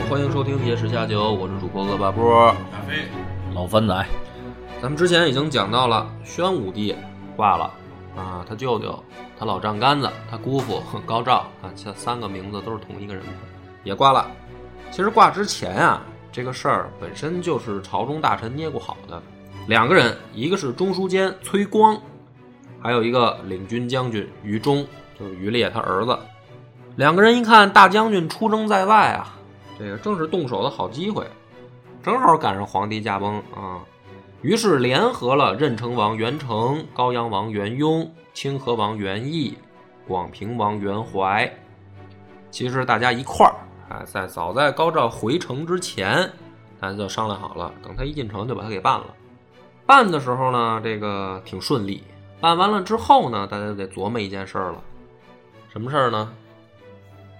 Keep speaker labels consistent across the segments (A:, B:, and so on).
A: 欢迎收听《野史下酒》，我是主播恶霸波。
B: 大飞，
C: 老番仔，
A: 咱们之前已经讲到了，宣武帝挂了啊，他舅舅、他老丈杆子、他姑父高照啊，这三个名字都是同一个人，也挂了。其实挂之前啊，这个事儿本身就是朝中大臣捏过好的，两个人，一个是中书监崔光，还有一个领军将军于忠，就是于烈他儿子。两个人一看大将军出征在外啊，这个正是动手的好机会，正好赶上皇帝驾崩啊。于是联合了任城王元成、高阳王元雍、清河王元义、广平王元怀。其实大家一块儿，哎，在早在高照回城之前，大家就商量好了，等他一进城就把他给办了。办的时候呢，这个挺顺利。办完了之后呢，大家就得琢磨一件事儿了，什么事儿呢？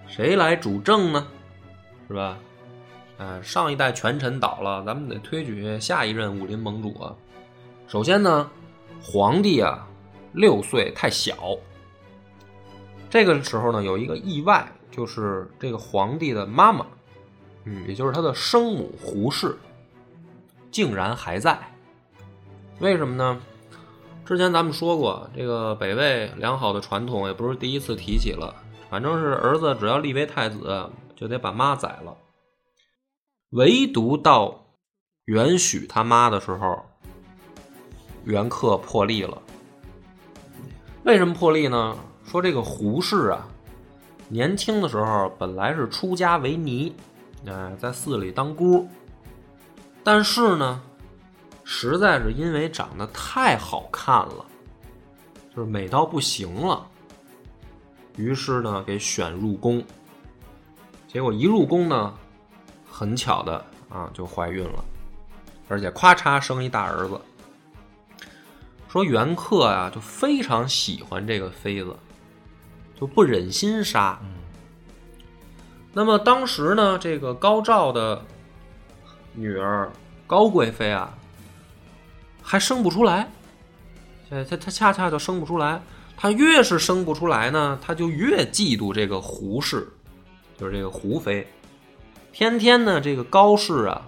A: 谁来主政呢？是吧？呃，上一代权臣倒了，咱们得推举下一任武林盟主啊。首先呢，皇帝啊，六岁太小。这个时候呢，有一个意外，就是这个皇帝的妈妈，嗯，也就是他的生母胡氏，竟然还在。为什么呢？之前咱们说过，这个北魏良好的传统也不是第一次提起了。反正是儿子只要立为太子，就得把妈宰了。唯独到元许他妈的时候，元克破例了。为什么破例呢？说这个胡氏啊，年轻的时候本来是出家为尼，哎，在寺里当姑，但是呢，实在是因为长得太好看了，就是美到不行了。于是呢，给选入宫，结果一入宫呢，很巧的啊，就怀孕了，而且咔嚓生一大儿子。说袁克啊，就非常喜欢这个妃子，就不忍心杀。那么当时呢，这个高照的女儿高贵妃啊，还生不出来，她她她恰恰就生不出来。她越是生不出来呢，她就越嫉妒这个胡氏，就是这个胡妃。天天呢，这个高氏啊，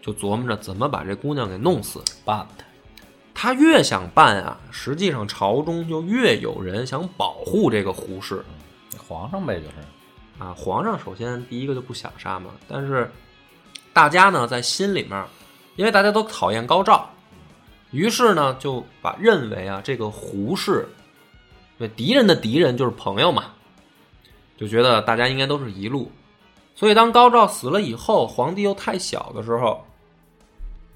A: 就琢磨着怎么把这姑娘给弄死
C: 办他。
A: 他越想办啊，实际上朝中就越有人想保护这个胡氏。
C: 皇上呗，就是
A: 啊，皇上首先第一个就不想杀嘛，但是大家呢在心里面，因为大家都讨厌高照，于是呢就把认为啊这个胡氏。对敌人的敌人就是朋友嘛，就觉得大家应该都是一路，所以当高照死了以后，皇帝又太小的时候，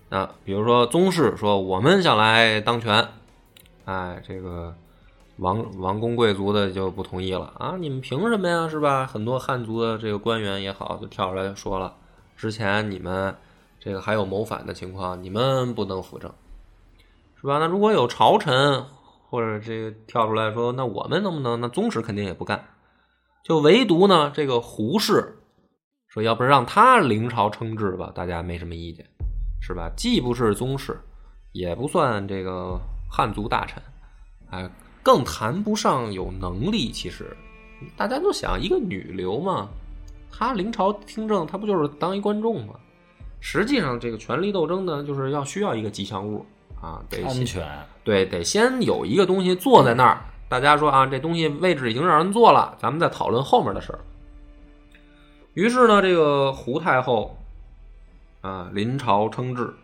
A: 啊，比如说宗室说我们想来当权，哎，这个王王公贵族的就不同意了啊，你们凭什么呀？是吧？很多汉族的这个官员也好，就跳出来说了，之前你们这个还有谋反的情况，你们不能辅政，是吧？那如果有朝臣。或者这个跳出来说，那我们能不能？那宗室肯定也不干，就唯独呢这个胡适说，要不让他临朝称制吧，大家没什么意见，是吧？既不是宗室，也不算这个汉族大臣，哎，更谈不上有能力。其实大家都想，一个女流嘛，她临朝听政，她不就是当一观众吗？实际上，这个权力斗争呢，就是要需要一个吉祥物。啊，得
C: 安全
A: 对，得先有一个东西坐在那儿。大家说啊，这东西位置已经让人坐了，咱们再讨论后面的事儿。于是呢，这个胡太后啊临朝称制。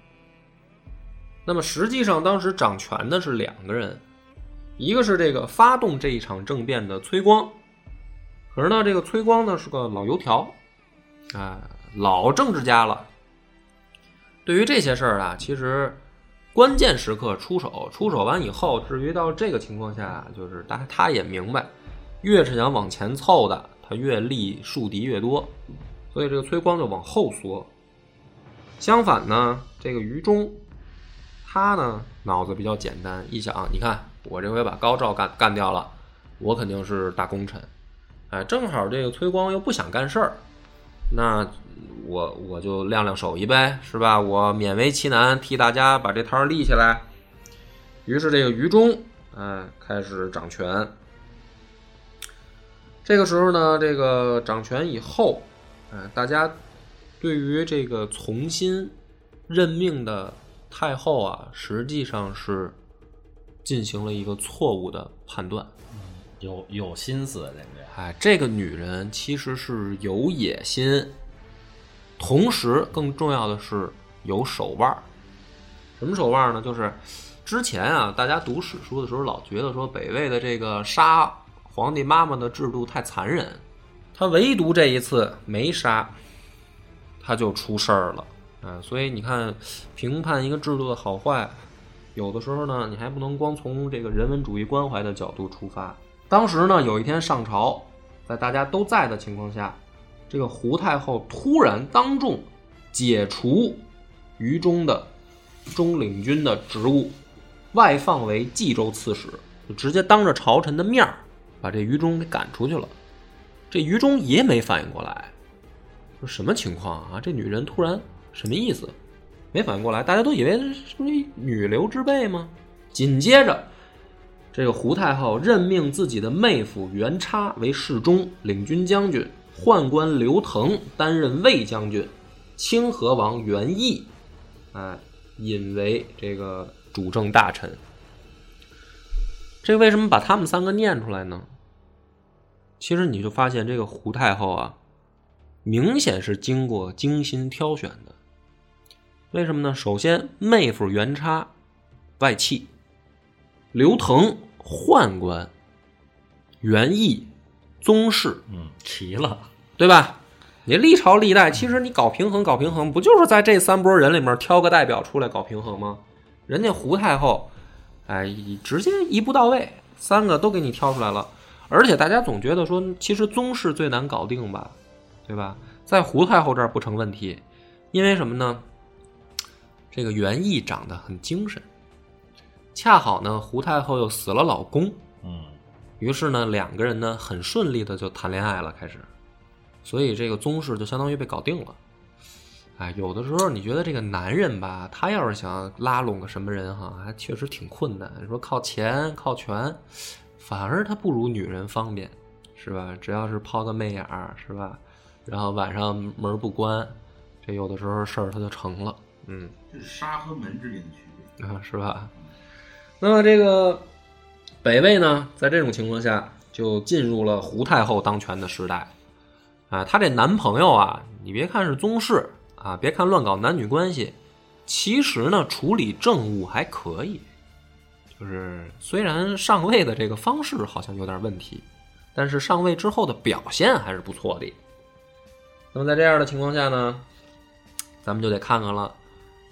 A: 那么实际上当时掌权的是两个人，一个是这个发动这一场政变的崔光，可是呢，这个崔光呢是个老油条，啊，老政治家了。对于这些事儿啊，其实。关键时刻出手，出手完以后，至于到这个情况下，就是他他也明白，越是想往前凑的，他越立树敌越多，所以这个崔光就往后缩。相反呢，这个于中，他呢脑子比较简单，一想，你看我这回把高照干干掉了，我肯定是大功臣。哎，正好这个崔光又不想干事儿，那我我就亮亮手艺呗，是吧？我勉为其难替大家把这摊儿立起来。于是这个于中，哎，开始掌权。这个时候呢，这个掌权以后，哎，大家对于这个重新任命的太后啊，实际上是进行了一个错误的判断。
C: 有有心思，人家
A: 哎，这个女人其实是有野心，同时更重要的是有手腕儿。什么手腕儿呢？就是之前啊，大家读史书的时候老觉得说北魏的这个杀皇帝妈妈的制度太残忍，他唯独这一次没杀，他就出事儿了。啊，所以你看，评判一个制度的好坏，有的时候呢，你还不能光从这个人文主义关怀的角度出发。当时呢，有一天上朝，在大家都在的情况下，这个胡太后突然当众解除于中的中领军的职务，外放为冀州刺史，就直接当着朝臣的面儿把这于中给赶出去了。这于中也没反应过来，说什么情况啊？这女人突然什么意思？没反应过来，大家都以为是不是女流之辈吗？紧接着。这个胡太后任命自己的妹夫元叉为侍中、领军将军，宦官刘腾担任卫将军，清河王元义，哎，引为这个主政大臣。这为什么把他们三个念出来呢？其实你就发现这个胡太后啊，明显是经过精心挑选的。为什么呢？首先，妹夫元叉外戚。刘腾宦官，元义宗室，
C: 嗯，齐了，
A: 对吧？你历朝历代，其实你搞平衡，搞平衡，不就是在这三波人里面挑个代表出来搞平衡吗？人家胡太后，哎，直接一步到位，三个都给你挑出来了。而且大家总觉得说，其实宗室最难搞定吧，对吧？在胡太后这儿不成问题，因为什么呢？这个元义长得很精神。恰好呢，胡太后又死了老公，
C: 嗯，
A: 于是呢，两个人呢很顺利的就谈恋爱了，开始，所以这个宗室就相当于被搞定了。哎，有的时候你觉得这个男人吧，他要是想拉拢个什么人哈，还确实挺困难。你说靠钱靠权，反而他不如女人方便，是吧？只要是抛个媚眼儿，是吧？然后晚上门不关，这有的时候事儿他就成了。嗯，
B: 这是沙和门之间的区别
A: 啊，是吧？那么这个北魏呢，在这种情况下就进入了胡太后当权的时代。啊，她这男朋友啊，你别看是宗室啊，别看乱搞男女关系，其实呢，处理政务还可以。就是虽然上位的这个方式好像有点问题，但是上位之后的表现还是不错的。那么在这样的情况下呢，咱们就得看看了，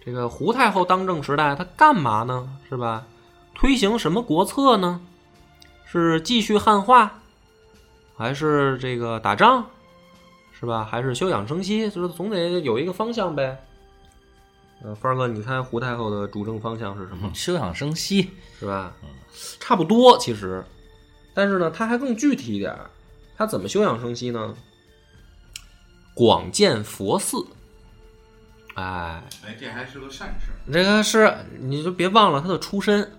A: 这个胡太后当政时代，她干嘛呢？是吧？推行什么国策呢？是继续汉化，还是这个打仗，是吧？还是休养生息？就是总得有一个方向呗。呃，范儿哥，你猜胡太后的主政方向是什么？
C: 休养生息
A: 是吧？差不多其实，但是呢，他还更具体一点。他怎么休养生息呢？广建佛寺。哎，
B: 哎，这还是个善事。
A: 这个是，你就别忘了他的出身。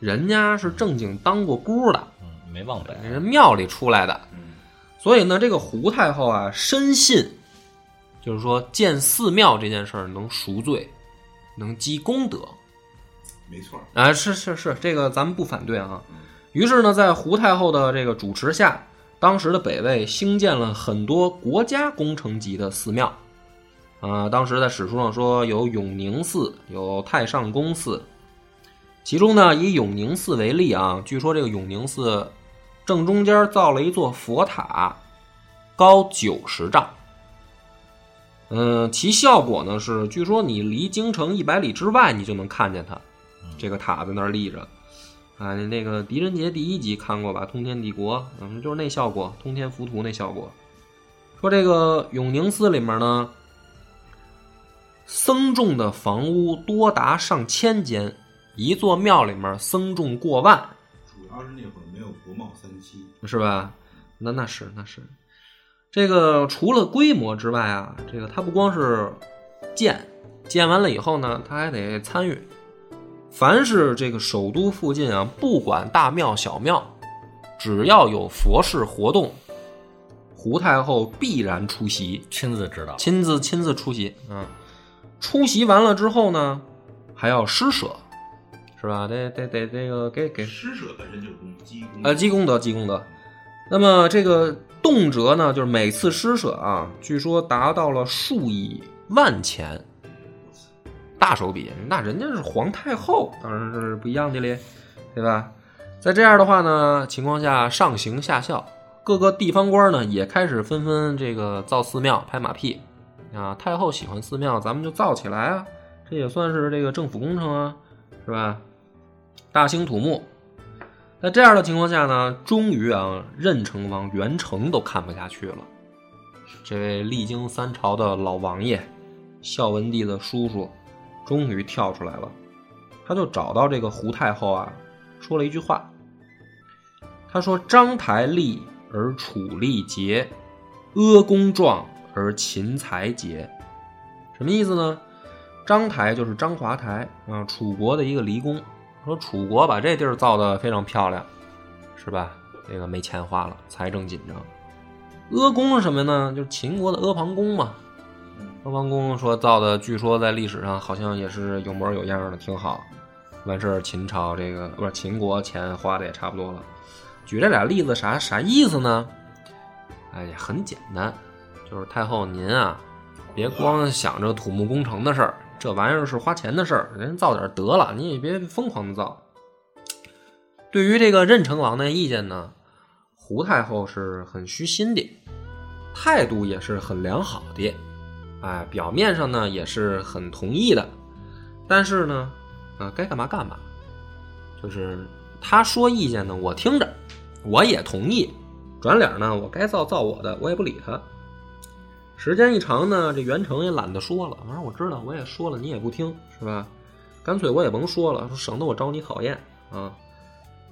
A: 人家是正经当过姑的，
C: 嗯，没忘本，
A: 人庙里出来的，
B: 嗯，
A: 所以呢，这个胡太后啊，深信，就是说建寺庙这件事儿能赎罪，能积功德，
B: 没错，
A: 啊，是是是，这个咱们不反对啊。于是呢，在胡太后的这个主持下，当时的北魏兴建了很多国家工程级的寺庙，啊，当时在史书上说有永宁寺，有太上宫寺。其中呢，以永宁寺为例啊，据说这个永宁寺正中间造了一座佛塔，高九十丈。嗯，其效果呢是，据说你离京城一百里之外，你就能看见它，这个塔在那儿立着。啊，那个狄仁杰第一集看过吧？通天帝国，嗯，就是那效果，通天浮屠那效果。说这个永宁寺里面呢，僧众的房屋多达上千间，一座庙里面僧众过万，
B: 主要是那会儿没有国贸三期，
A: 是吧？那那是那是，这个除了规模之外啊，这个他不光是建，建完了以后呢，他还得参与。凡是这个首都附近啊，不管大庙小庙，只要有佛事活动，胡太后必然出席，
C: 亲自指导，
A: 亲自亲自出席。嗯，出席完了之后呢，还要施舍，是吧？得得得，这个给给
B: 施舍本身就是功积功，
A: 呃积功德积功德。那么这个动辄呢，就是每次施舍啊，据说达到了数以万钱。大手笔，那人家是皇太后，当然是不一样的咧，对吧？在这样的话呢情况下，上行下效，各个地方官呢也开始纷纷这个造寺庙、拍马屁啊。太后喜欢寺庙，咱们就造起来啊，这也算是这个政府工程啊，是吧？大兴土木。在这样的情况下呢，终于啊，任城王元成都看不下去了。这位历经三朝的老王爷，孝文帝的叔叔。终于跳出来了，他就找到这个胡太后啊，说了一句话。他说：“章台立而楚立节，阿公壮而秦才杰。”什么意思呢？章台就是章华台啊，楚国的一个离宫。说楚国把这地儿造的非常漂亮，是吧？这个没钱花了，财政紧张。阿公是什么呢？就是秦国的阿房宫嘛。阿房宫说造的，据说在历史上好像也是有模有样的，挺好。完事儿，秦朝这个不是秦国钱花的也差不多了。举这俩例子啥啥意思呢？哎呀，很简单，就是太后您啊，别光想着土木工程的事儿，这玩意儿是花钱的事儿，人造点得了，你也别疯狂的造。对于这个任城王的意见呢，胡太后是很虚心的，态度也是很良好的。哎，表面上呢也是很同意的，但是呢，啊，该干嘛干嘛，就是他说意见呢，我听着，我也同意，转脸呢，我该造造我的，我也不理他。时间一长呢，这袁成也懒得说了，反正我知道，我也说了，你也不听，是吧？干脆我也甭说了，省得我招你讨厌啊！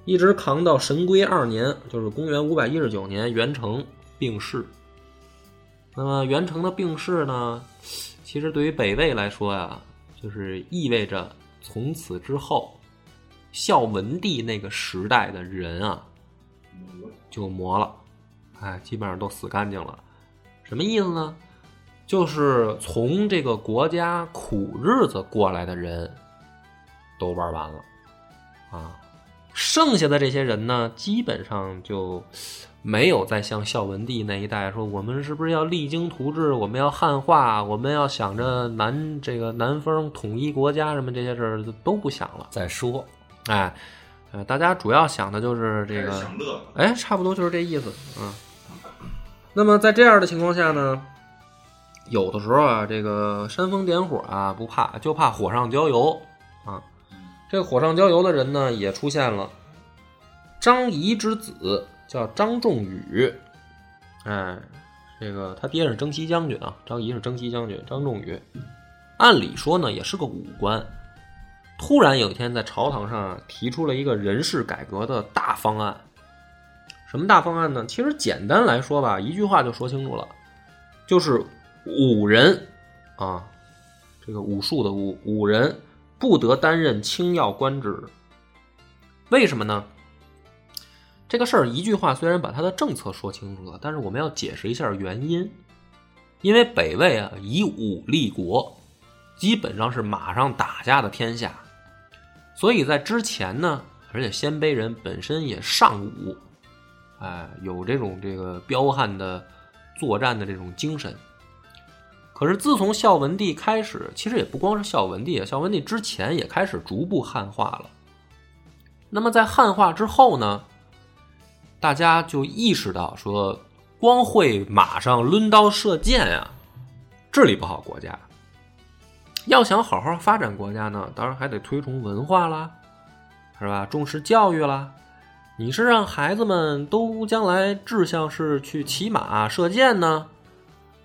A: 一直扛到神龟二年，就是公元五百一十九年，袁成病逝。那么元成的病逝呢，其实对于北魏来说呀，就是意味着从此之后，孝文帝那个时代的人啊，就没了，哎，基本上都死干净了。什么意思呢？就是从这个国家苦日子过来的人，都玩完了，啊，剩下的这些人呢，基本上就。没有再像孝文帝那一代说，我们是不是要励精图治？我们要汉化，我们要想着南这个南方统一国家什么这些事儿都不想了。
C: 再说，
A: 哎，呃，大家主要想的就是这个，哎，差不多就是这意思啊。那么在这样的情况下呢，有的时候啊，这个煽风点火啊不怕，就怕火上浇油啊。这个火上浇油的人呢也出现了，张仪之子。叫张仲宇，哎，这个他爹是征西将军啊，张仪是征西将军，张仲宇，按理说呢也是个武官，突然有一天在朝堂上提出了一个人事改革的大方案，什么大方案呢？其实简单来说吧，一句话就说清楚了，就是武人啊，这个武术的武武人不得担任轻要官职，为什么呢？这个事儿一句话虽然把他的政策说清楚了，但是我们要解释一下原因。因为北魏啊以武立国，基本上是马上打架的天下，所以在之前呢，而且鲜卑人本身也尚武，哎，有这种这个彪悍的作战的这种精神。可是自从孝文帝开始，其实也不光是孝文帝啊，孝文帝之前也开始逐步汉化了。那么在汉化之后呢？大家就意识到说，光会马上抡刀射箭啊，治理不好国家。要想好好发展国家呢，当然还得推崇文化啦，是吧？重视教育啦。你是让孩子们都将来志向是去骑马射箭呢，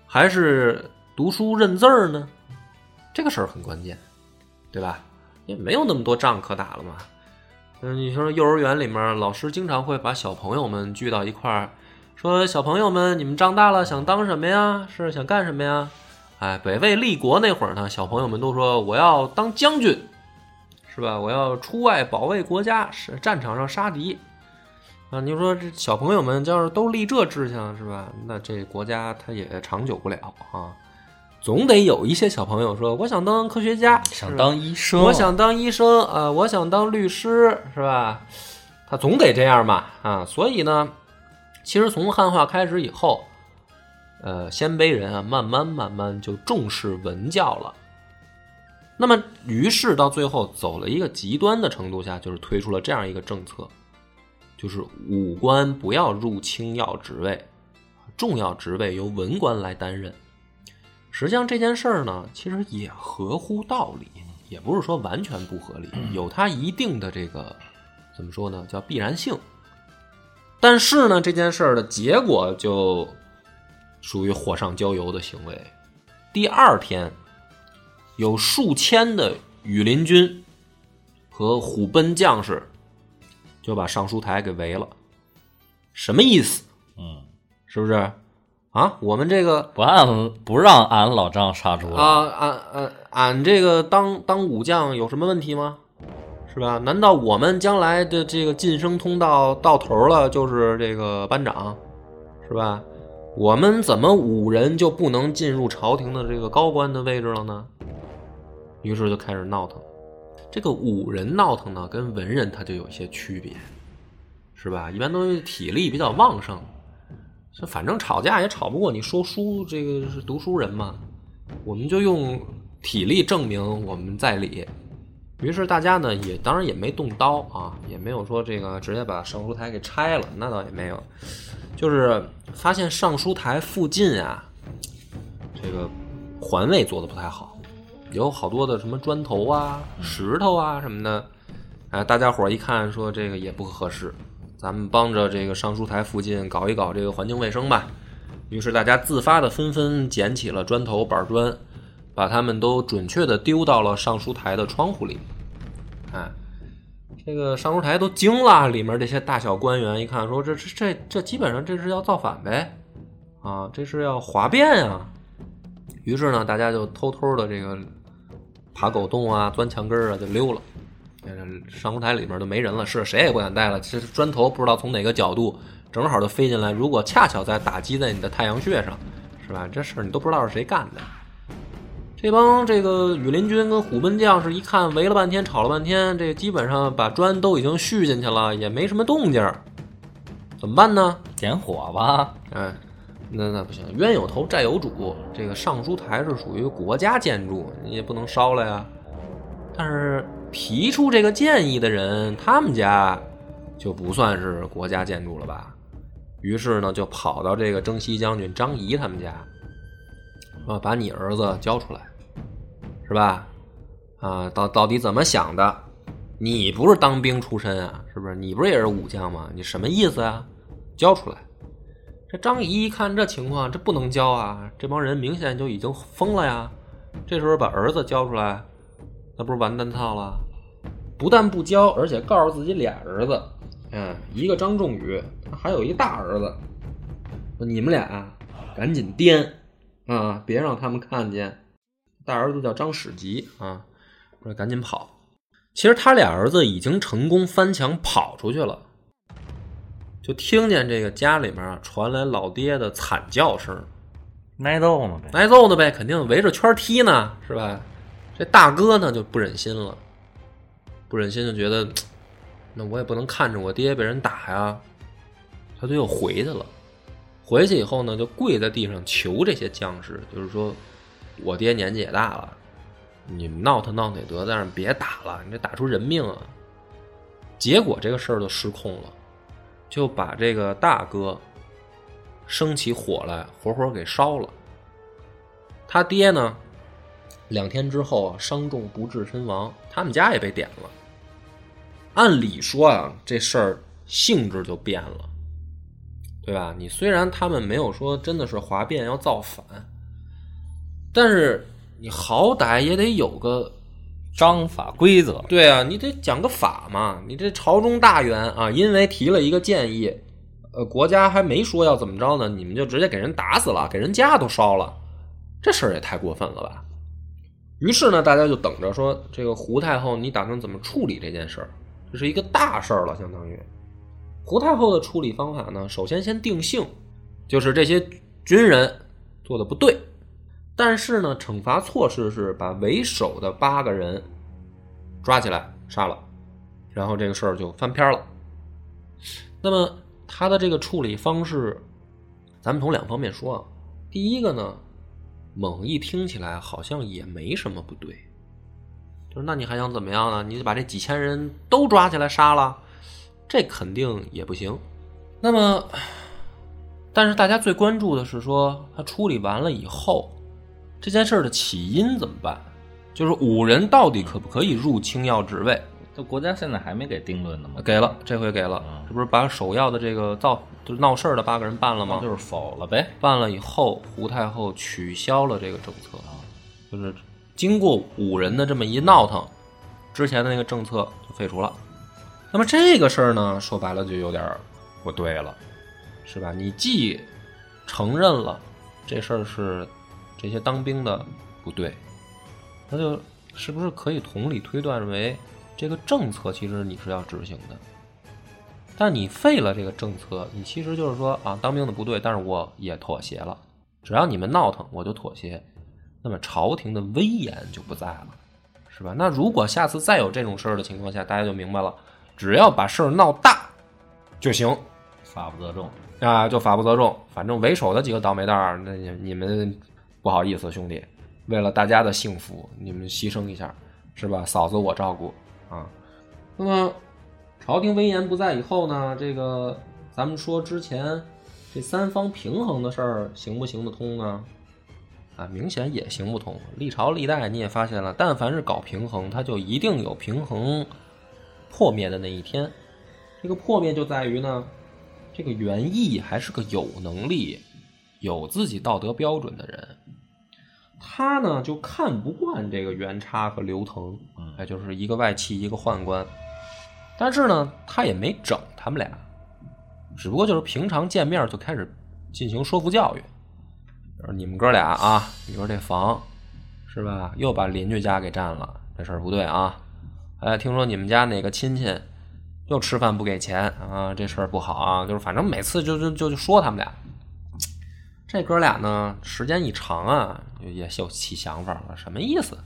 A: 还是读书认字儿呢？这个事儿很关键，对吧？也没有那么多仗可打了嘛。嗯，你说幼儿园里面老师经常会把小朋友们聚到一块儿，说小朋友们，你们长大了想当什么呀？是想干什么呀？哎，北魏立国那会儿呢，小朋友们都说我要当将军，是吧？我要出外保卫国家，是战场上杀敌。啊，你说这小朋友们要是都立这志向，是吧？那这国家它也长久不了啊。总得有一些小朋友说，我想当科学家，
C: 想当医生，
A: 我想当医生啊、呃我想当律师，是吧？他总得这样嘛啊，所以呢，其实从汉化开始以后，呃，鲜卑人啊，慢慢慢慢就重视文教了。那么，于是到最后走了一个极端的程度下，就是推出了这样一个政策，就是武官不要入轻要职位，重要职位由文官来担任。实际上这件事儿呢，其实也合乎道理，也不是说完全不合理，有它一定的这个怎么说呢，叫必然性。但是呢，这件事儿的结果就属于火上浇油的行为。第二天，有数千的羽林军和虎贲将士就把尚书台给围了。什么意思？
C: 嗯，
A: 是不是？啊，我们这个
C: 不按不让俺老丈杀猪，
A: 啊，俺俺俺这个当当武将有什么问题吗？是吧？难道我们将来的这个晋升通道到头了就是这个班长，是吧？我们怎么五人就不能进入朝廷的这个高官的位置了呢？于是就开始闹腾。这个武人闹腾呢，跟文人他就有一些区别，是吧？一般都是体力比较旺盛，这反正吵架也吵不过你说书，这个是读书人嘛，我们就用体力证明我们在理。于是大家呢也当然也没动刀啊，也没有说这个直接把尚书台给拆了，那倒也没有，就是发现尚书台附近啊，这个环卫做的不太好，有好多的什么砖头啊、石头啊什么的，哎，大家伙儿一看说这个也不合适，咱们帮着这个尚书台附近搞一搞这个环境卫生吧。于是大家自发的纷纷捡起了砖头、板砖，把它们都准确的丢到了尚书台的窗户里。哎，这个尚书台都惊了，里面这些大小官员一看，说这这这这基本上这是要造反呗，啊，这是要哗变啊。于是呢，大家就偷偷的这个爬狗洞啊、钻墙根儿啊，就溜了。呃尚书台里面都没人了，是谁也不敢待了。其实砖头不知道从哪个角度正好就飞进来，如果恰巧在打击在你的太阳穴上，是吧？这事儿你都不知道是谁干的。这帮这个羽林军跟虎贲将士一看，围了半天，吵了半天，这基本上把砖都已经续进去了，也没什么动静儿，怎么办呢？
C: 点火吧，
A: 哎，那那不行，冤有头债有主。这个尚书台是属于国家建筑，你也不能烧了呀。但是提出这个建议的人，他们家就不算是国家建筑了吧？于是呢，就跑到这个征西将军张仪他们家，说把你儿子交出来，是吧？啊，到到底怎么想的？你不是当兵出身啊，是不是？你不是也是武将吗？你什么意思啊？交出来！张仪一看这情况，这不能交啊！这帮人明显就已经疯了呀！这时候把儿子交出来，那不是完蛋套了？不但不交，而且告诉自己俩儿子，嗯，一个张仲宇，还有一大儿子，你们俩赶紧颠啊，别让他们看见。大儿子叫张史吉啊，说赶紧跑。其实他俩儿子已经成功翻墙跑出去了，就听见这个家里面啊传来老爹的惨叫声，
C: 挨揍呢呗。
A: 挨揍呢呗，肯定围着圈踢呢，是吧？这大哥呢就不忍心了，不忍心就觉得，那我也不能看着我爹被人打呀，他就又回去了。回去以后呢，就跪在地上求这些将士，就是说我爹年纪也大了，你们闹腾闹腾也得，但是别打了，你这打出人命啊！结果这个事儿就失控了，就把这个大哥生起火来，活活给烧了。他爹呢，两天之后啊，伤重不治身亡，他们家也被点了。按理说啊，这事儿性质就变了，对吧？你虽然他们没有说真的是哗变要造反，但是你好歹也得有个
C: 章法规则，
A: 对啊，你得讲个法嘛。你这朝中大员啊，因为提了一个建议，呃，国家还没说要怎么着呢，你们就直接给人打死了，给人家都烧了，这事儿也太过分了吧？于是呢，大家就等着说，这个胡太后，你打算怎么处理这件事儿？这是一个大事儿了，相当于胡太后的处理方法呢，首先先定性，就是这些军人做的不对。但是呢，惩罚措施是把为首的八个人抓起来杀了，然后这个事儿就翻篇了。那么他的这个处理方式，咱们从两方面说啊。第一个呢，猛一听起来好像也没什么不对，就是那你还想怎么样呢？你就把这几千人都抓起来杀了，这肯定也不行。那么，但是大家最关注的是说，他处理完了以后。这件事的起因怎么办？就是五人到底可不可以入清要职位？
C: 这国家现在还没给定论呢吗？
A: 给了，这回给了。这不是把首要的这个造就是闹事儿的八个人办了吗？
C: 就是否了呗。
A: 办了以后，胡太后取消了这个政策啊，就是经过五人的这么一闹腾，之前的那个政策就废除了。那么这个事儿呢，说白了就有点不对了，是吧？你既承认了这事儿是。这些当兵的不对，那就是不是可以同理推断为，这个政策其实你是要执行的，但你废了这个政策，你其实就是说啊，当兵的不对，但是我也妥协了，只要你们闹腾，我就妥协，那么朝廷的威严就不在了，是吧？那如果下次再有这种事儿的情况下，大家就明白了，只要把事儿闹大就行，
C: 法不责众
A: 啊，就法不责众，反正为首的几个倒霉蛋儿，那你你们。不好意思，兄弟，为了大家的幸福，你们牺牲一下，是吧？嫂子我照顾啊。那么，朝廷威严不在以后呢？这个咱们说之前这三方平衡的事儿行不行得通呢？啊，明显也行不通。历朝历代你也发现了，但凡是搞平衡，它就一定有平衡破灭的那一天。这个破灭就在于呢，这个元义还是个有能力、有自己道德标准的人。他呢就看不惯这个袁叉和刘腾，哎，就是一个外戚一个宦官，但是呢他也没整他们俩，只不过就是平常见面就开始进行说服教育，说你们哥俩啊，你说这房是吧，又把邻居家给占了，这事儿不对啊，哎，听说你们家哪个亲戚又吃饭不给钱啊，这事儿不好啊，就是反正每次就就就就说他们俩。这哥俩呢，时间一长啊，也就起想法了。什么意思？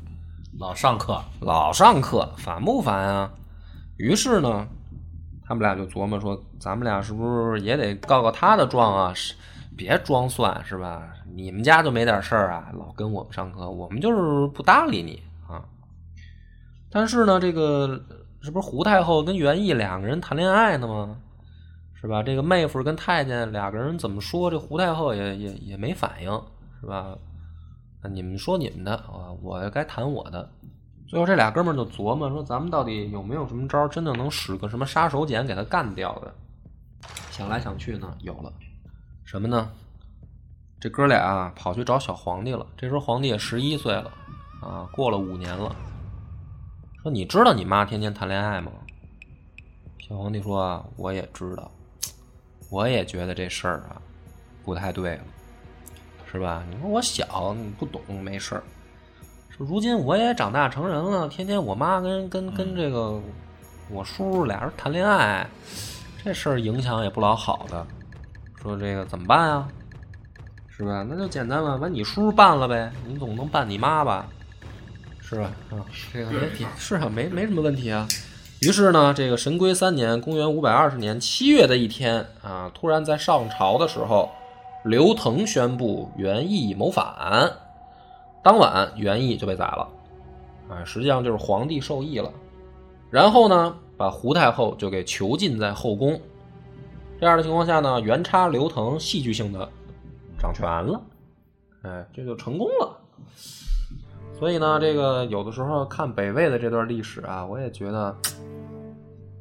C: 老上课，
A: 老上课，烦不烦啊？于是呢，他们俩就琢磨说：“咱们俩是不是也得告告他的状啊？别装蒜是吧？你们家就没点事儿啊？老跟我们上课，我们就是不搭理你啊。”但是呢，这个这不是胡太后跟袁毅两个人谈恋爱呢吗？是吧？这个妹夫跟太监俩个人怎么说？这胡太后也也也没反应，是吧？你们说你们的啊，我该谈我的。最后这俩哥们儿就琢磨说：“咱们到底有没有什么招，真的能使个什么杀手锏给他干掉的？”想来想去呢，有了什么呢？这哥俩啊跑去找小皇帝了。这时候皇帝也十一岁了啊，过了五年了。说你知道你妈天天谈恋爱吗？小皇帝说啊：“我也知道。”我也觉得这事儿啊，不太对了，是吧？你说我小，你不懂，没事儿。说如今我也长大成人了，天天我妈跟跟跟这个我叔俩人谈恋爱，这事儿影响也不老好的。说这个怎么办啊？是吧？那就简单了，把你叔办了呗，你总能办你妈吧？是吧？啊，这个没题，是啊，没没什么问题啊。于是呢，这个神龟三年（公元五百二十年）七月的一天啊，突然在上朝的时候，刘腾宣布元义谋反，当晚元义就被宰了，啊，实际上就是皇帝受益了。然后呢，把胡太后就给囚禁在后宫。这样的情况下呢，元叉刘腾戏剧性的掌权了，哎，这就成功了。所以呢，这个有的时候看北魏的这段历史啊，我也觉得。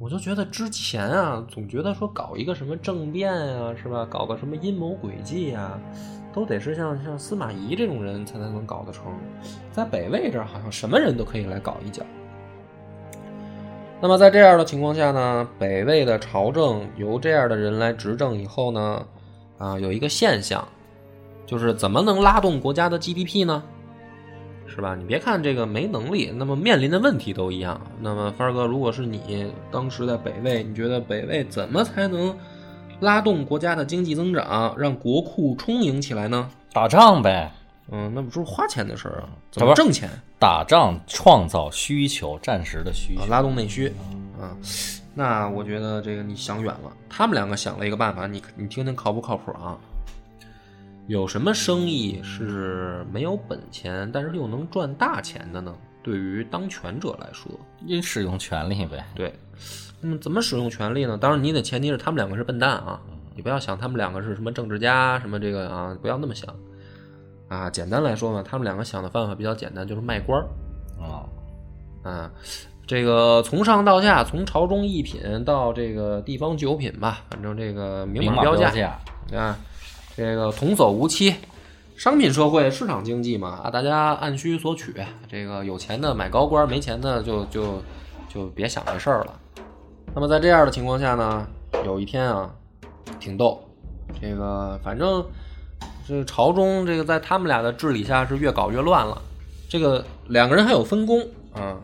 A: 我就觉得之前啊，总觉得说搞一个什么政变呀、是吧？搞个什么阴谋诡计呀、都得是像像司马懿这种人才能搞得成。在北魏这儿，好像什么人都可以来搞一脚。那么在这样的情况下呢，北魏的朝政由这样的人来执政以后呢，啊，有一个现象，就是怎么能拉动国家的 GDP 呢？是吧？你别看这个没能力，那么面临的问题都一样。那么帆儿哥，如果是你当时在北魏，你觉得北魏怎么才能拉动国家的经济增长，让国库充盈起来呢？
C: 打仗呗，
A: 嗯，那不就是花钱的事儿啊，怎么挣钱
C: 打仗创造需求，暂时的需
A: 啊？
C: 求。
A: 拉动内需啊？那我觉得这个你想远了。他们两个想了一个办法，你你听听靠不靠谱啊？有什么生意是没有本钱，但是又能赚大钱的呢？对于当权者来说，
C: 因使用权力呗。
A: 对，那么怎么使用权力呢？当然，你得前提是他们两个是笨蛋啊，你不要想他们两个是什么政治家什么这个啊，不要那么想啊。简单来说呢，他们两个想的办法比较简单，就是卖官儿
C: 啊，
A: 啊。这个从上到下，从朝中一品到这个地方九品吧，反正这个明
C: 明码
A: 码标价
C: 价，
A: 啊，这个童叟无欺。商品社会、市场经济嘛，啊，大家按需索取。这个有钱的买高官，没钱的就就就别想这事儿了。那么在这样的情况下呢，有一天啊，挺逗，这个反正这朝中这个在他们俩的治理下是越搞越乱了。这个两个人还有分工啊，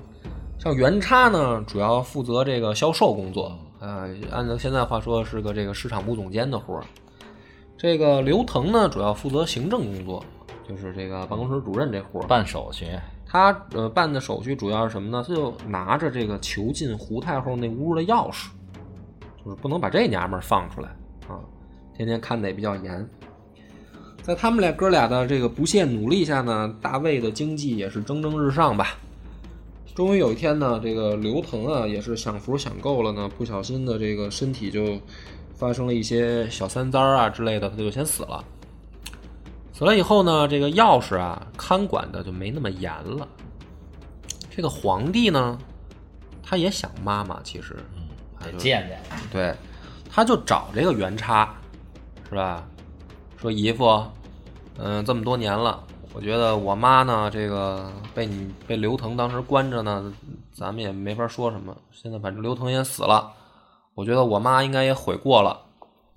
A: 像元叉呢，主要负责这个销售工作啊，按照现在话说是个这个市场部总监的活儿。这个刘腾呢，主要负责行政工作，就是这个办公室主任这活儿。
C: 办手续。
A: 他呃办的手续主要是什么呢？他就拿着这个囚禁胡太后那屋的钥匙，就是不能把这娘们儿放出来啊，天天看得也比较严。在他们俩哥俩的这个不懈努力下呢，大魏的经济也是蒸蒸日上吧。终于有一天呢，这个刘腾啊也是享福享够了呢，不小心的这个身体就发生了一些小三灾儿啊之类的，他就先死了。死了以后呢，这个钥匙啊看管的就没那么严了。这个皇帝呢，他也想妈妈，其实，他就
C: 见见，
A: 对，他就找这个元叉，是吧？说姨父，嗯，这么多年了，我觉得我妈呢，这个被你被刘腾当时关着呢，咱们也没法说什么。现在反正刘腾也死了，我觉得我妈应该也悔过了，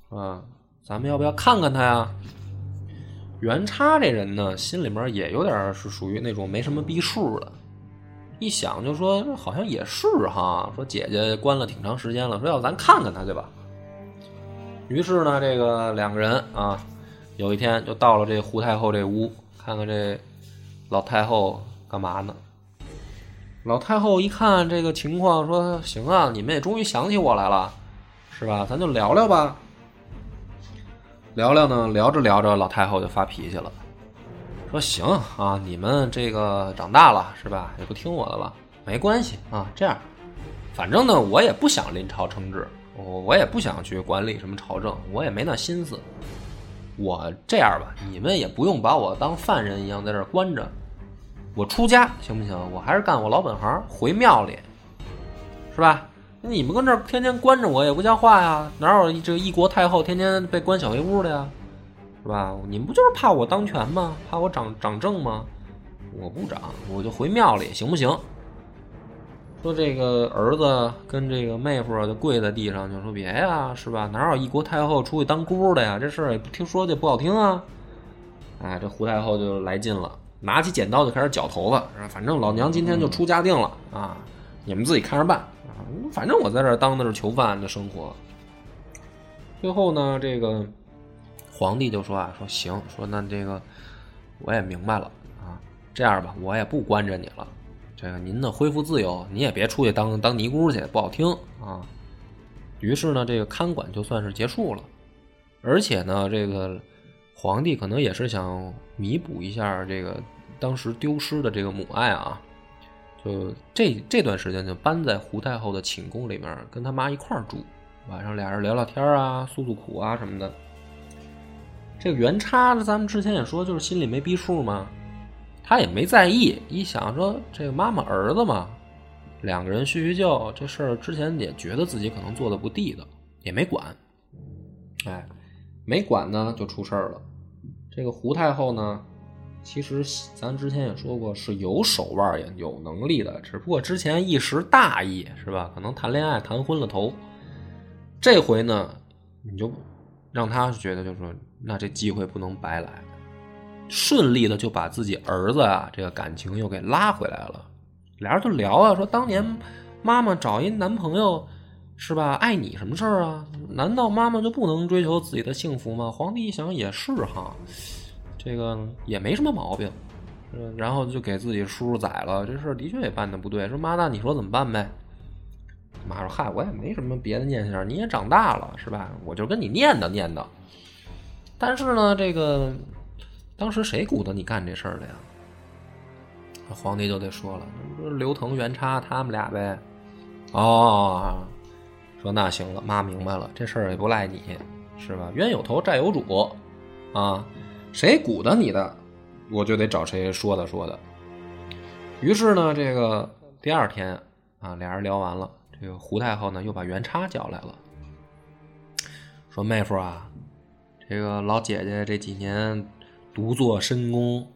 A: 啊？咱们要不要看看她呀？元叉这人呢，心里面也有点是属于那种没什么逼数的，一想就说好像也是哈，说姐姐关了挺长时间了，说要咱看看她去吧。于是呢，这个两个人啊，有一天就到了这胡太后这屋，看看这老太后干嘛呢？老太后一看这个情况，说：“行啊，你们也终于想起我来了，是吧？咱就聊聊吧。”聊聊呢，聊着聊着，老太后就发脾气了，说：“行啊，你们这个长大了是吧？也不听我的了，没关系啊。这样，反正呢，我也不想临朝称制，我我也不想去管理什么朝政，我也没那心思。我这样吧，你们也不用把我当犯人一样在这儿关着，我出家行不行？我还是干我老本行，回庙里，是吧？你们跟这儿天天关着我也不像话呀！哪有这一国太后天天被关小黑屋的呀？是吧？你们不就是怕我当权吗？怕我掌掌政吗？我不掌，我就回庙里，行不行？说这个儿子跟这个妹夫，就跪在地上，就说别呀，是吧？哪有一国太后出去当姑的呀？这事儿也不听说的不好听啊！哎，这胡太后就来劲了，拿起剪刀就开始绞头发，反正老娘今天就出家定了啊！你们自己看着办啊！反正我在这儿当的是囚犯的生活。最后呢，这个皇帝就说啊，说行，说那这个我也明白了啊，这样吧，我也不关着你了。这个您呢恢复自由，你也别出去当当尼姑去，不好听啊。于是呢，这个看管就算是结束了，而且呢，这个皇帝可能也是想弥补一下这个当时丢失的这个母爱啊，就这这段时间就搬在胡太后的寝宫里面，跟他妈一块儿住，晚上俩人聊聊天啊，诉诉苦啊什么的。这个元叉，咱们之前也说，就是心里没逼数嘛。他也没在意，一想说这个妈妈儿子嘛，两个人叙叙旧，这事儿之前也觉得自己可能做的不地道，也没管。哎，没管呢，就出事儿了。这个胡太后呢，其实咱之前也说过是有手腕也有能力的，只不过之前一时大意是吧？可能谈恋爱谈昏了头。这回呢，你就让他觉得就是说，那这机会不能白来，顺利的就把自己儿子啊这个感情又给拉回来了。俩人就聊啊，说当年妈妈找一男朋友是吧？碍你什么事儿啊？难道妈妈就不能追求自己的幸福吗？皇帝一想也是哈，这个也没什么毛病。然后就给自己叔叔宰了，这事儿的确也办的不对。说妈，那你说怎么办呗？妈说嗨，我也没什么别的念想，你也长大了是吧？我就跟你念叨念叨。但是呢，这个当时谁鼓捣你干这事儿的呀？皇帝就得说了，刘腾、元叉他们俩呗。哦，说那行了，妈明白了，这事儿也不赖你，是吧？冤有头，债有主，啊，谁鼓捣你的，我就得找谁说的说的。于是呢，这个第二天啊，俩人聊完了，这个胡太后呢又把元叉叫来了，说妹夫啊，这个老姐姐这几年独坐深宫。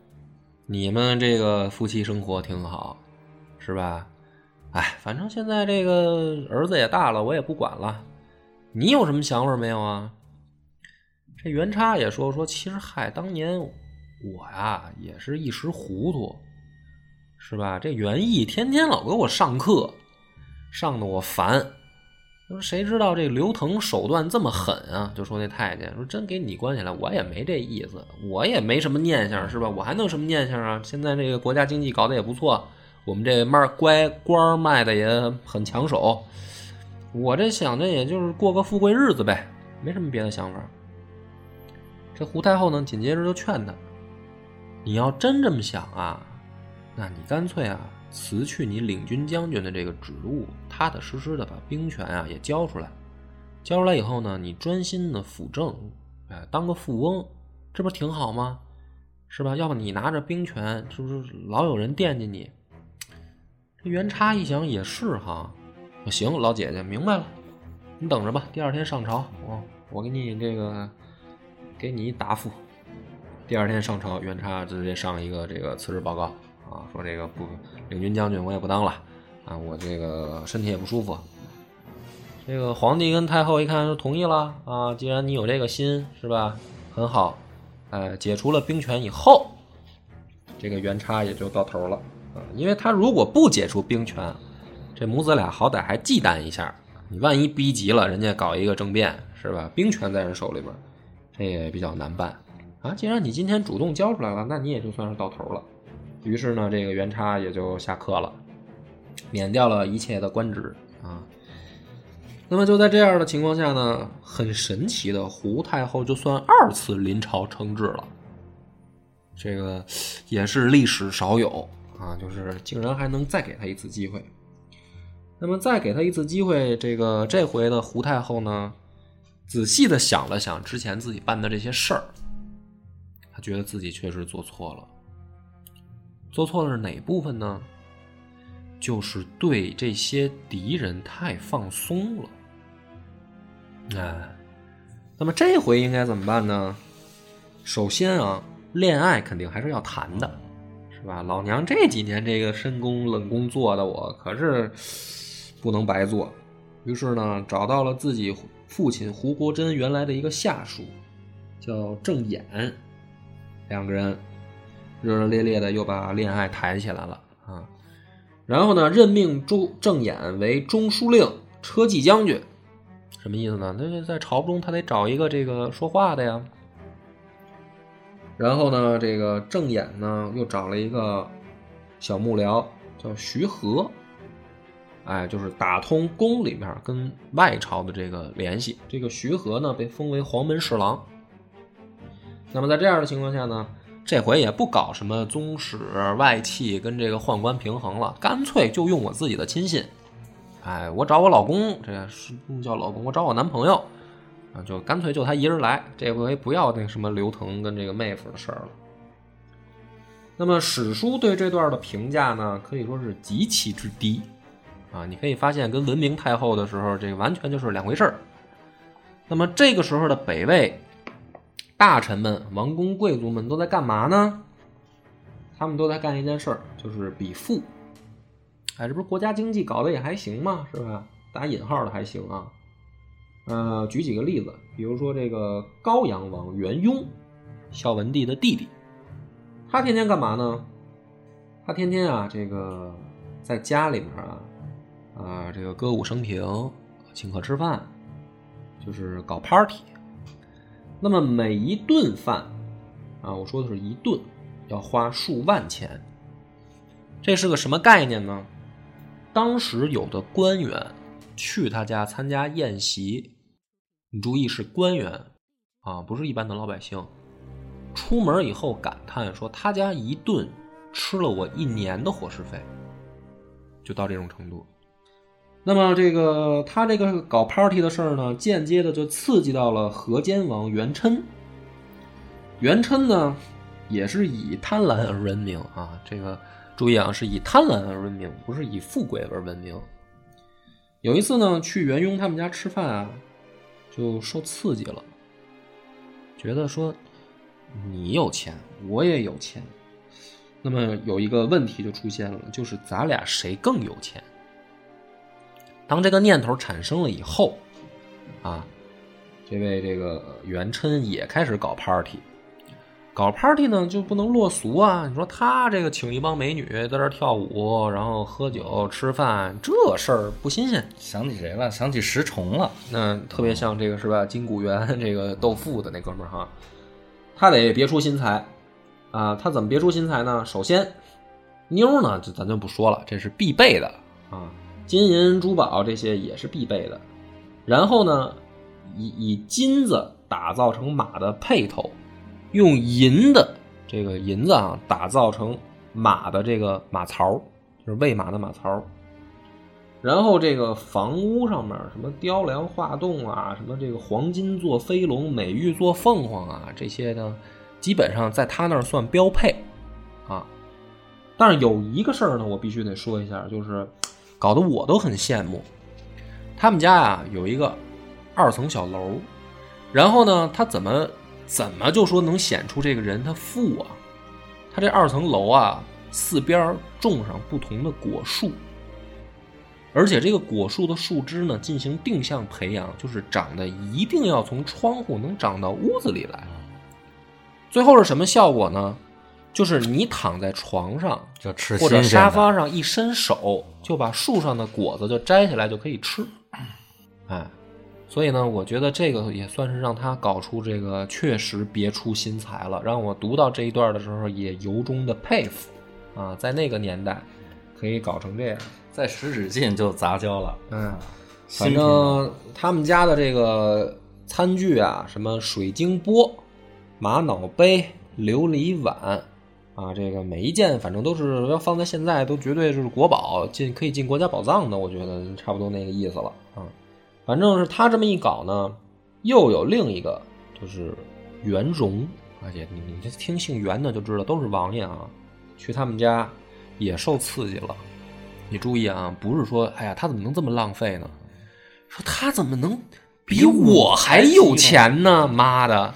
A: 你们这个夫妻生活挺好，是吧？哎，反正现在这个儿子也大了，我也不管了。你有什么想法没有啊？这元叉也说说，其实嗨，当年我呀也是一时糊涂，是吧？这元义天天老给我上课，上的我烦。他说谁知道这刘腾手段这么狠啊？就说那太监说真给你关起来，我也没这意思，我也没什么念想，是吧？我还能什么念想啊？现在这个国家经济搞得也不错，我们这卖乖官卖的也很抢手，我这想着也就是过个富贵日子呗，没什么别的想法。这胡太后呢，紧接着就劝他：“你要真这么想啊，那你干脆啊。”辞去你领军将军的这个职务，踏踏实实的把兵权啊也交出来。交出来以后呢，你专心的辅政，哎，当个富翁，这不挺好吗？是吧？要不你拿着兵权，是不是老有人惦记你？这元叉一想也是哈，行，老姐姐明白了，你等着吧，第二天上朝，我我给你这个给你答复。第二天上朝，元叉直接上一个这个辞职报告。啊，说这个不领军将军我也不当了，啊，我这个身体也不舒服。这个皇帝跟太后一看就同意了啊，既然你有这个心，是吧？很好，哎，解除了兵权以后，这个元叉也就到头了啊，因为他如果不解除兵权，这母子俩好歹还忌惮一下，你万一逼急了，人家搞一个政变，是吧？兵权在人手里边，这也比较难办啊。既然你今天主动交出来了，那你也就算是到头了。于是呢，这个元叉也就下课了，免掉了一切的官职啊。那么就在这样的情况下呢，很神奇的，胡太后就算二次临朝称制了，这个也是历史少有啊，就是竟然还能再给他一次机会。那么再给他一次机会，这个这回的胡太后呢，仔细的想了想之前自己办的这些事儿，她觉得自己确实做错了。做错的是哪部分呢？就是对这些敌人太放松了。哎，那么这回应该怎么办呢？首先啊，恋爱肯定还是要谈的，是吧？老娘这几年这个深宫冷宫做的，我可是不能白做。于是呢，找到了自己父亲胡国珍原来的一个下属，叫郑衍，两个人。热热烈烈的又把恋爱抬起来了啊，然后呢，任命周郑衍为中书令、车骑将军，什么意思呢？那在朝中他得找一个这个说话的呀。然后呢，这个郑衍呢又找了一个小幕僚叫徐和，哎，就是打通宫里面跟外朝的这个联系。这个徐和呢被封为黄门侍郎。那么在这样的情况下呢？这回也不搞什么宗室外戚跟这个宦官平衡了，干脆就用我自己的亲信。哎，我找我老公，这是不叫老公，我找我男朋友啊，就干脆就他一人来。这回不要那什么刘腾跟这个妹夫的事儿了。那么史书对这段的评价呢，可以说是极其之低啊，你可以发现跟文明太后的时候，这个完全就是两回事儿。那么这个时候的北魏大臣们、王公贵族们都在干嘛呢？他们都在干一件事儿，就是比富。哎，这不是国家经济搞得也还行吗？是吧？打引号的还行啊。呃，举几个例子，比如说这个高阳王元雍，孝文帝的弟弟，他天天干嘛呢？他天天啊，这个在家里面啊，啊，这个歌舞升平，请客吃饭，就是搞 party。那么每一顿饭啊，我说的是一顿，要花数万钱。这是个什么概念呢？当时有的官员去他家参加宴席，你注意是官员啊，不是一般的老百姓。出门以后感叹说，他家一顿吃了我一年的伙食费，就到这种程度。那么这个他这个搞 party 的事儿呢，间接的就刺激到了河间王元琛。元琛呢，也是以贪婪而闻名啊。这个注意啊，是以贪婪而闻名，不是以富贵而闻名。有一次呢，去元雍他们家吃饭啊，就受刺激了，觉得说你有钱，我也有钱，那么有一个问题就出现了，就是咱俩谁更有钱？当这个念头产生了以后，啊，这位这个元琛也开始搞 party，搞 party 呢就不能落俗啊！你说他这个请一帮美女在这跳舞，然后喝酒吃饭，这事儿不新鲜。
C: 想起谁了？想起石崇了。
A: 那特别像这个是吧？金谷园 这个斗富的那哥们儿哈，他得别出心裁啊！他怎么别出心裁呢？首先，妞呢，就咱就不说了，这是必备的啊。金银珠宝这些也是必备的，然后呢，以以金子打造成马的配头，用银的这个银子啊打造成马的这个马槽，就是喂马的马槽。然后这个房屋上面什么雕梁画栋啊，什么这个黄金做飞龙，美玉做凤凰啊，这些呢，基本上在他那儿算标配啊。但是有一个事儿呢，我必须得说一下，就是。搞得我都很羡慕，他们家呀有一个二层小楼，然后呢，他怎么怎么就说能显出这个人他富啊？他这二层楼啊，四边种上不同的果树，而且这个果树的树枝呢进行定向培养，就是长得一定要从窗户能长到屋子里来。最后是什么效果呢？就是你躺在床上，
C: 就吃
A: 或者沙发上一伸手，就把树上的果子就摘下来就可以吃，哎，所以呢，我觉得这个也算是让他搞出这个确实别出心裁了，让我读到这一段的时候也由衷的佩服啊，在那个年代可以搞成这样，
C: 在十指进就杂交了，
A: 嗯，反正他们家的这个餐具啊，什么水晶钵、玛瑙杯、琉璃碗。啊，这个每一件反正都是要放在现在都绝对就是国宝，进可以进国家宝藏的，我觉得差不多那个意思了啊。反正是他这么一搞呢，又有另一个就是袁荣，而且你你这听姓袁的就知道都是王爷啊，去他们家也受刺激了。你注意啊，不是说哎呀他怎么能这么浪费呢？说他怎么能比我还有钱呢？妈的！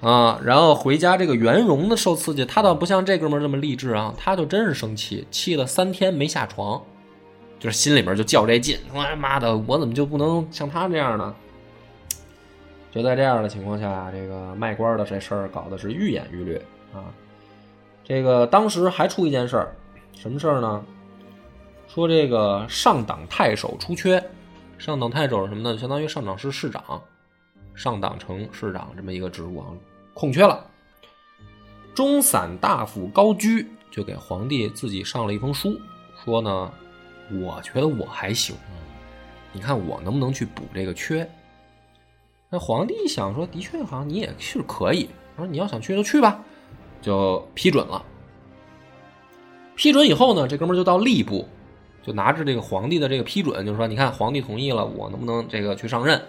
A: 啊，然后回家，这个袁荣的受刺激，他倒不像这哥们儿这么励志啊，他就真是生气，气了三天没下床，就是心里面就较这劲，他妈的，我怎么就不能像他这样呢？就在这样的情况下，这个卖官的这事儿搞的是愈演愈烈啊。这个当时还出一件事儿，什么事儿呢？说这个上党太守出缺，上党太守是什么呢？相当于上党市市长。上党城市长这么一个职务啊，空缺了。中散大夫高居就给皇帝自己上了一封书，说呢，我觉得我还行，你看我能不能去补这个缺？那皇帝一想说，的确好像你也是可以，他说你要想去就去吧，就批准了。批准以后呢，这哥们就到吏部，就拿着这个皇帝的这个批准，就是说，你看皇帝同意了，我能不能这个去上任？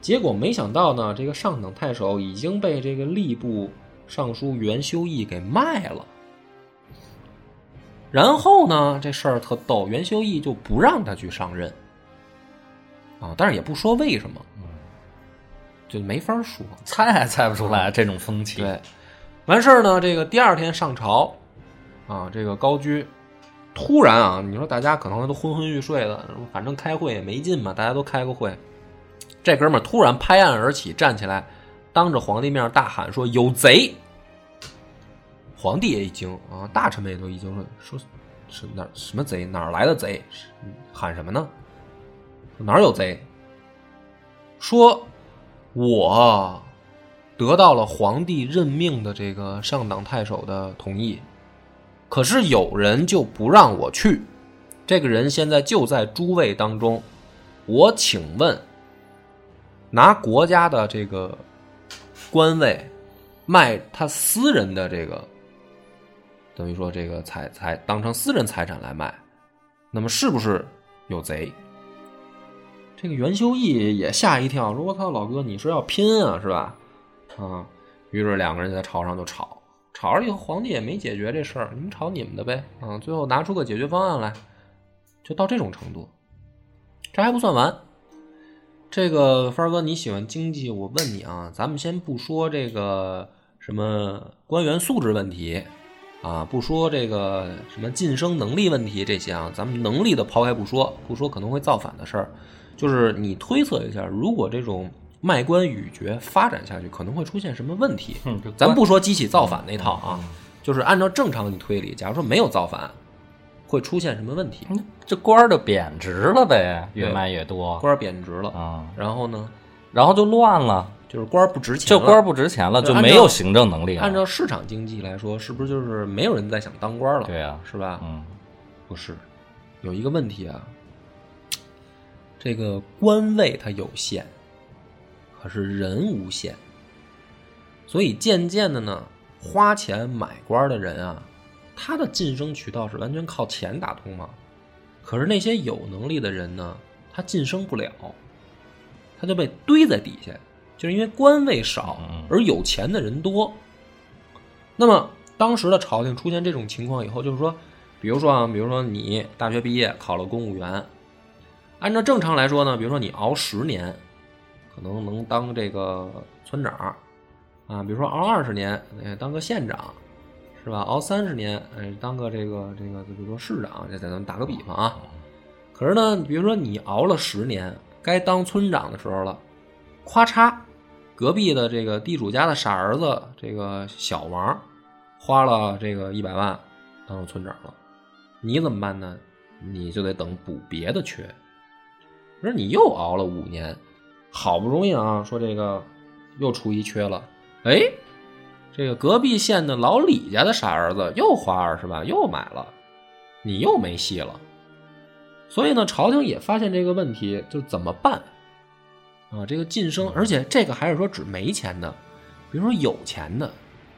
A: 结果没想到呢，这个上等太守已经被这个吏部尚书袁修义给卖了。然后呢，这事儿特逗，袁修义就不让他去上任啊，但是也不说为什么，就没法说。
C: 猜也猜不出来这种风气。
A: 对，完事儿呢，这个第二天上朝，啊，这个高居突然啊，你说大家可能都昏昏欲睡的，反正开会也没劲嘛，大家都开个会，这哥们儿突然拍案而起，站起来，当着皇帝面大喊说：“有贼！”皇帝也一惊啊，大臣们也都一惊，说说是哪什么贼？哪来的贼？喊什么呢？哪有贼？说我得到了皇帝任命的这个上党太守的同意，可是有人就不让我去。这个人现在就在诸位当中，我请问，拿国家的这个官位卖他私人的这个，等于说这个财财当成私人财产来卖，那么是不是有贼？这个袁修义也吓一跳，说：“我操，老哥，你是要拼啊，是吧？”啊，于是两个人在朝上就吵，吵了以后，皇帝也没解决这事儿，你们吵你们的呗。啊，最后拿出个解决方案来，就到这种程度。这还不算完，这个帆哥你喜欢经济，我问你啊，咱们先不说这个什么官员素质问题啊，不说这个什么晋升能力问题这些啊，咱们能力的抛开不说，不说可能会造反的事儿。就是你推测一下，如果这种卖官鬻爵发展下去，可能会出现什么问题？
C: 嗯，
A: 咱不说激起造反那套啊，就是按照正常你推理，假如说没有造反，会出现什么问题？
C: 这官儿就贬值了呗，越卖越多，
A: 官儿贬值了
C: 啊，
A: 然后呢，
C: 然后就乱了，
A: 就是官儿不值钱，
C: 就官儿不值钱了，就没有行政能力了。
A: 按照市场经济来说，是不是就是没有人再想当官了？
C: 对呀，
A: 是吧？
C: 嗯，
A: 不是，有一个问题啊。这个官位它有限，可是人无限，所以渐渐的呢，花钱买官的人啊，他的晋升渠道是完全靠钱打通嘛。可是那些有能力的人呢，他晋升不了，他就被堆在底下，就是因为官位少而有钱的人多。那么当时的朝廷出现这种情况以后，就是说，比如说啊，比如说你大学毕业考了公务员。按照正常来说呢，比如说你熬十年，可能能当这个村长，啊，比如说熬二十年，哎，当个县长，是吧？熬三十年，哎，当个这个这个，比如说市长，这咱们打个比方啊。可是呢，比如说你熬了十年，该当村长的时候了，咵嚓，隔壁的这个地主家的傻儿子，这个小王，花了这个一百万当村长了，你怎么办呢？你就得等补别的缺。说你又熬了五年，好不容易啊，说这个又出一缺了，哎，这个隔壁县的老李家的傻儿子又花二十万又买了，你又没戏了。所以呢，朝廷也发现这个问题，就怎么办啊？这个晋升，而且这个还是说指没钱的，比如说有钱的，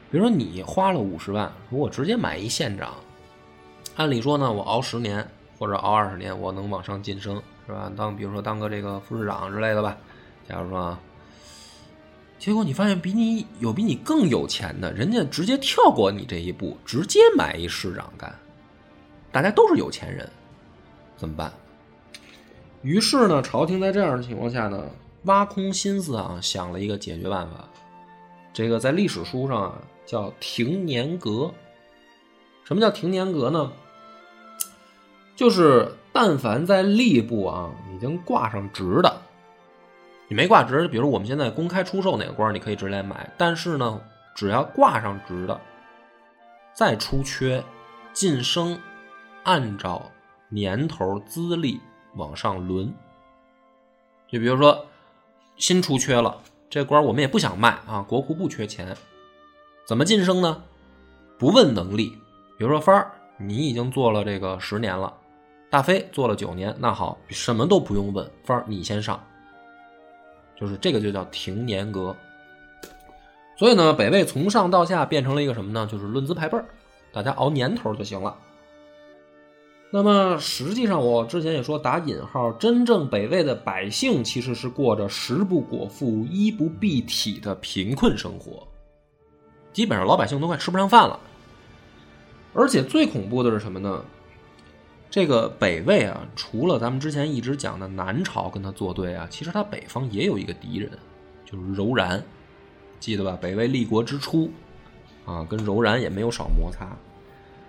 A: 比如说你花了五十万，如果直接买一县长，按理说呢，我熬十年或者熬二十年，我能往上晋升。是吧？当比如说当个这个副市长之类的吧。假如说，结果你发现比你有比你更有钱的，人家直接跳过你这一步，直接买一市长干。大家都是有钱人，怎么办？于是呢，朝廷在这样的情况下呢，挖空心思啊，想了一个解决办法。这个在历史书上啊叫停年阁。什么叫停年阁呢？就是。但凡在吏部啊，已经挂上职的，你没挂职，比如我们现在公开出售哪个官，你可以直接买。但是呢，只要挂上职的，再出缺，晋升按照年头资历往上轮。就比如说新出缺了，这官我们也不想卖啊，国库不缺钱，怎么晋升呢？不问能力，比如说帆儿，你已经做了这个十年了。大飞做了九年，那好，什么都不用问，方儿你先上，就是这个就叫停年阁。所以呢，北魏从上到下变成了一个什么呢？就是论资排辈儿，大家熬年头就行了。那么实际上，我之前也说打引号，真正北魏的百姓其实是过着食不果腹、衣不蔽体的贫困生活，基本上老百姓都快吃不上饭了。而且最恐怖的是什么呢？这个北魏啊，除了咱们之前一直讲的南朝跟他作对啊，其实他北方也有一个敌人，就是柔然，记得吧？北魏立国之初啊，跟柔然也没有少摩擦。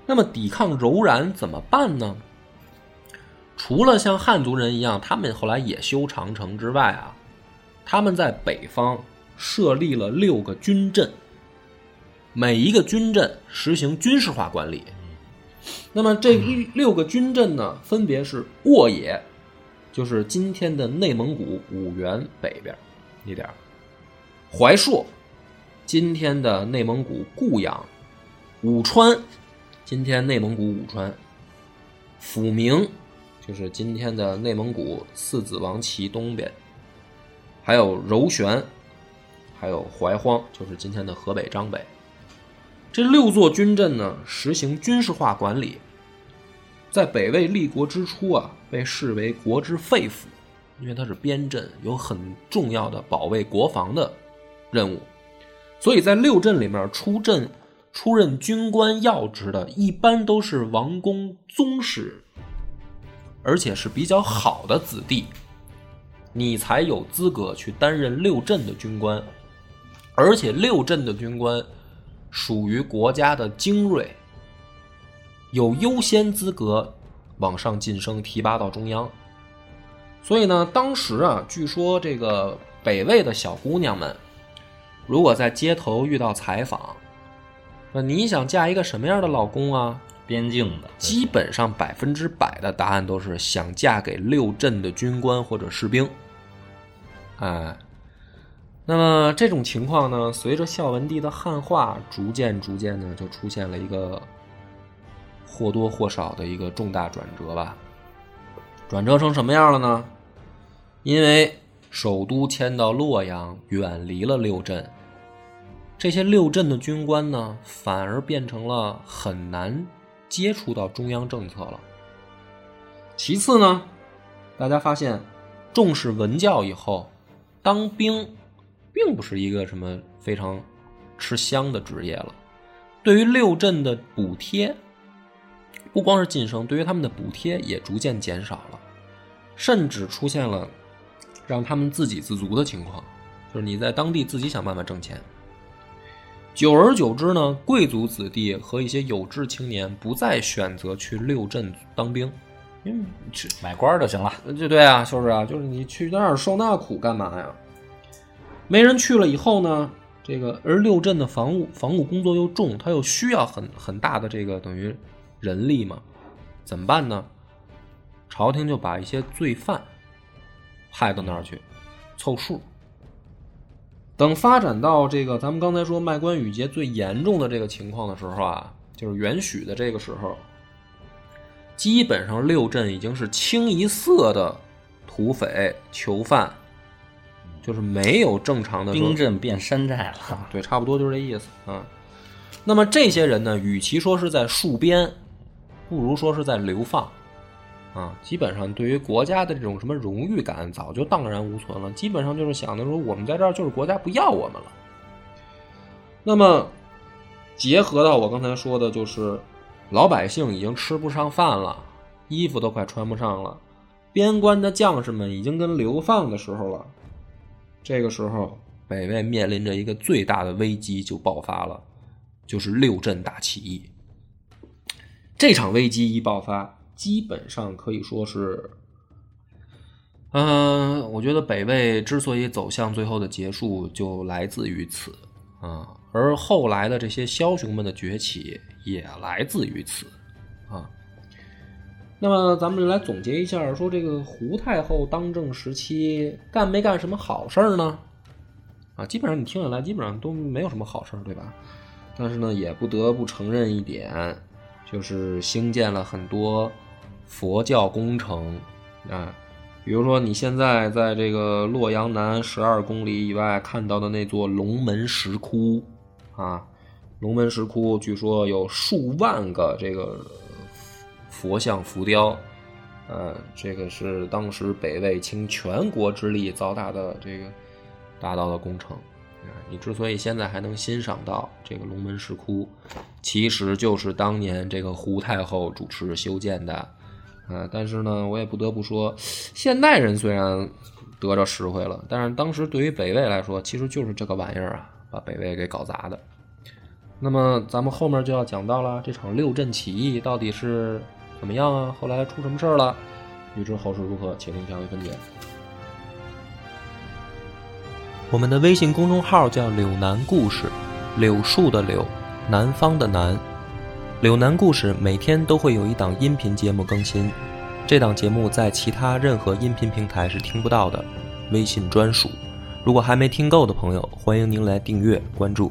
A: 那么抵抗柔然怎么办呢？除了像汉族人一样，他们后来也修长城之外啊，他们在北方设立了六个军镇，每一个军镇实行军事化管理。那么这六个军镇呢，分别是沃野，就是今天的内蒙古五原北边一点儿；怀朔，今天的内蒙古固阳；武川，今天内蒙古武川；抚明，就是今天的内蒙古四子王旗东边；还有柔玄，还有怀荒，就是今天的河北张北。这六座军镇呢，实行军事化管理，在北魏立国之初啊，被视为国之肺腑，因为它是边镇，有很重要的保卫国防的任务。所以在六镇里面出镇出任军官要职的，一般都是王公宗室，而且是比较好的子弟，你才有资格去担任六镇的军官，而且六镇的军官。属于国家的精锐，有优先资格往上晋升提拔到中央。所以呢，当时啊，据说这个北魏的小姑娘们，如果在街头遇到采访，那你想嫁一个什么样的老公啊？
C: 边境的，
A: 基本上百分之百的答案都是想嫁给六镇的军官或者士兵。哎。那么这种情况呢，随着孝文帝的汉化，逐渐逐渐呢，就出现了一个或多或少的一个重大转折吧。转折成什么样了呢？因为首都迁到洛阳，远离了六镇，这些六镇的军官呢，反而变成了很难接触到中央政策了。其次呢，大家发现重视文教以后，当兵。并不是一个什么非常吃香的职业了。对于六镇的补贴，不光是晋升，对于他们的补贴也逐渐减少了，甚至出现了让他们自给自足的情况，就是你在当地自己想办法挣钱。久而久之呢，贵族子弟和一些有志青年不再选择去六镇当兵，因为
C: 去买官就行了。
A: 就对啊，就是啊，就是你去那儿受那苦干嘛呀？没人去了以后呢，这个而六镇的防务防务工作又重，他又需要很很大的这个等于人力嘛，怎么办呢？朝廷就把一些罪犯派到那儿去凑数。等发展到这个咱们刚才说卖官鬻节最严重的这个情况的时候啊，就是元许的这个时候，基本上六镇已经是清一色的土匪囚犯。就是没有正常的
C: 兵镇变山寨了，
A: 对，差不多就是这意思啊。那么这些人呢，与其说是在戍边，不如说是在流放啊。基本上对于国家的这种什么荣誉感，早就荡然无存了。基本上就是想着说，我们在这儿就是国家不要我们了。那么结合到我刚才说的，就是老百姓已经吃不上饭了，衣服都快穿不上了，边关的将士们已经跟流放的时候了。这个时候，北魏面临着一个最大的危机就爆发了，就是六镇大起义。这场危机一爆发，基本上可以说是，嗯，我觉得北魏之所以走向最后的结束，就来自于此啊。而后来的这些枭雄们的崛起，也来自于此啊。那么咱们来总结一下，说这个胡太后当政时期干没干什么好事儿呢？啊，基本上你听下来，基本上都没有什么好事儿，对吧？但是呢，也不得不承认一点，就是兴建了很多佛教工程啊，比如说你现在在这个洛阳南十二公里以外看到的那座龙门石窟啊，龙门石窟据说有数万个这个。佛像浮雕，呃，这个是当时北魏倾全国之力造大的这个达到的工程。啊你之所以现在还能欣赏到这个龙门石窟，其实就是当年这个胡太后主持修建的，啊，但是呢，我也不得不说，现代人虽然得着实惠了，但是当时对于北魏来说，其实就是这个玩意儿啊，把北魏给搞砸的。那么咱们后面就要讲到了，这场六镇起义到底是怎么样啊？后来出什么事儿了？欲知后事如何，且听下回分解。
D: 我们的微信公众号叫“柳南故事”，柳树的柳，南方的南。柳南故事每天都会有一档音频节目更新，这档节目在其他任何音频平台是听不到的，微信专属。如果还没听够的朋友，欢迎您来订阅关注。